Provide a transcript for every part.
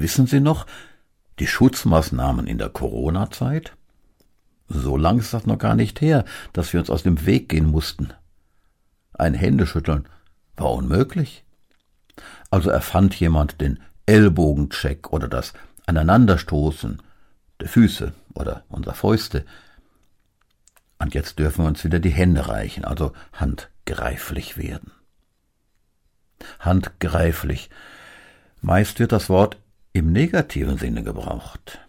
Wissen Sie noch, die Schutzmaßnahmen in der Corona-Zeit? So lang ist das noch gar nicht her, dass wir uns aus dem Weg gehen mussten. Ein Händeschütteln war unmöglich. Also erfand jemand den Ellbogencheck oder das Aneinanderstoßen der Füße oder unserer Fäuste. Und jetzt dürfen wir uns wieder die Hände reichen, also handgreiflich werden. Handgreiflich. Meist wird das Wort im negativen Sinne gebraucht.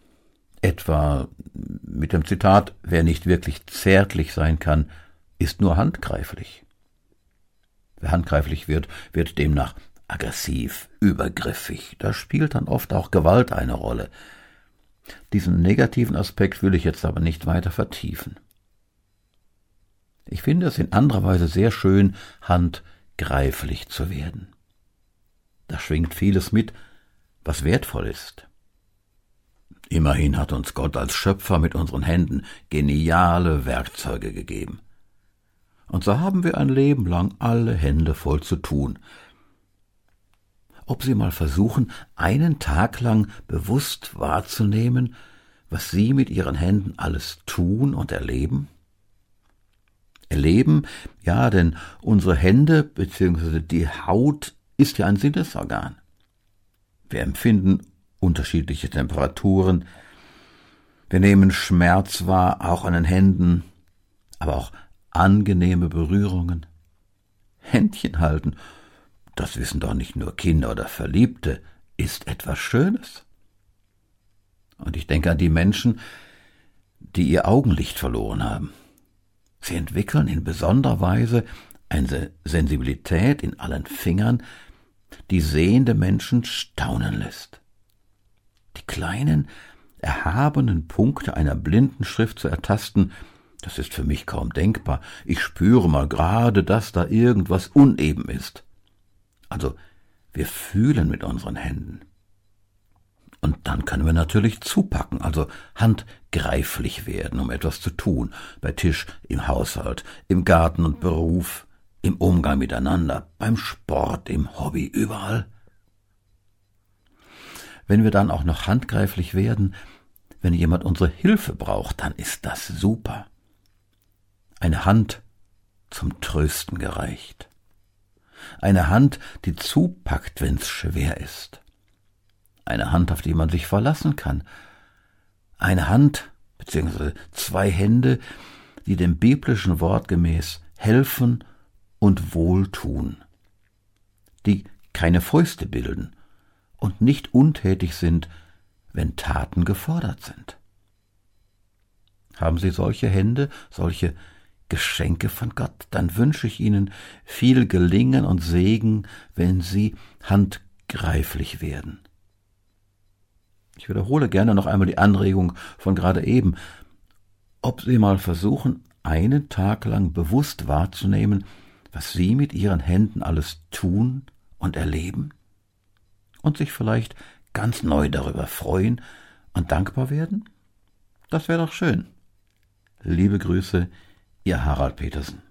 Etwa mit dem Zitat, wer nicht wirklich zärtlich sein kann, ist nur handgreiflich. Wer handgreiflich wird, wird demnach aggressiv, übergriffig. Da spielt dann oft auch Gewalt eine Rolle. Diesen negativen Aspekt will ich jetzt aber nicht weiter vertiefen. Ich finde es in anderer Weise sehr schön, handgreiflich zu werden. Da schwingt vieles mit, was wertvoll ist. Immerhin hat uns Gott als Schöpfer mit unseren Händen geniale Werkzeuge gegeben. Und so haben wir ein Leben lang alle Hände voll zu tun. Ob Sie mal versuchen, einen Tag lang bewusst wahrzunehmen, was Sie mit Ihren Händen alles tun und erleben? Erleben, ja, denn unsere Hände bzw. die Haut ist ja ein Sinnesorgan. Wir empfinden unterschiedliche Temperaturen. Wir nehmen Schmerz wahr, auch an den Händen, aber auch angenehme Berührungen. Händchen halten, das wissen doch nicht nur Kinder oder Verliebte, ist etwas Schönes. Und ich denke an die Menschen, die ihr Augenlicht verloren haben. Sie entwickeln in besonderer Weise eine Sensibilität in allen Fingern, die sehende Menschen staunen lässt. Die kleinen, erhabenen Punkte einer blinden Schrift zu ertasten, das ist für mich kaum denkbar. Ich spüre mal gerade, dass da irgendwas uneben ist. Also, wir fühlen mit unseren Händen. Und dann können wir natürlich zupacken, also handgreiflich werden, um etwas zu tun, bei Tisch, im Haushalt, im Garten und Beruf, im Umgang miteinander, beim Sport, im Hobby, überall. Wenn wir dann auch noch handgreiflich werden, wenn jemand unsere Hilfe braucht, dann ist das super. Eine Hand zum Trösten gereicht. Eine Hand, die zupackt, wenn's schwer ist. Eine Hand, auf die man sich verlassen kann. Eine Hand, beziehungsweise zwei Hände, die dem biblischen Wort gemäß helfen und wohltun. Die keine Fäuste bilden, und nicht untätig sind, wenn Taten gefordert sind. Haben Sie solche Hände, solche Geschenke von Gott, dann wünsche ich Ihnen viel Gelingen und Segen, wenn Sie handgreiflich werden. Ich wiederhole gerne noch einmal die Anregung von gerade eben. Ob Sie mal versuchen, einen Tag lang bewusst wahrzunehmen, was Sie mit Ihren Händen alles tun und erleben? und sich vielleicht ganz neu darüber freuen und dankbar werden? Das wäre doch schön. Liebe Grüße, Ihr Harald Petersen.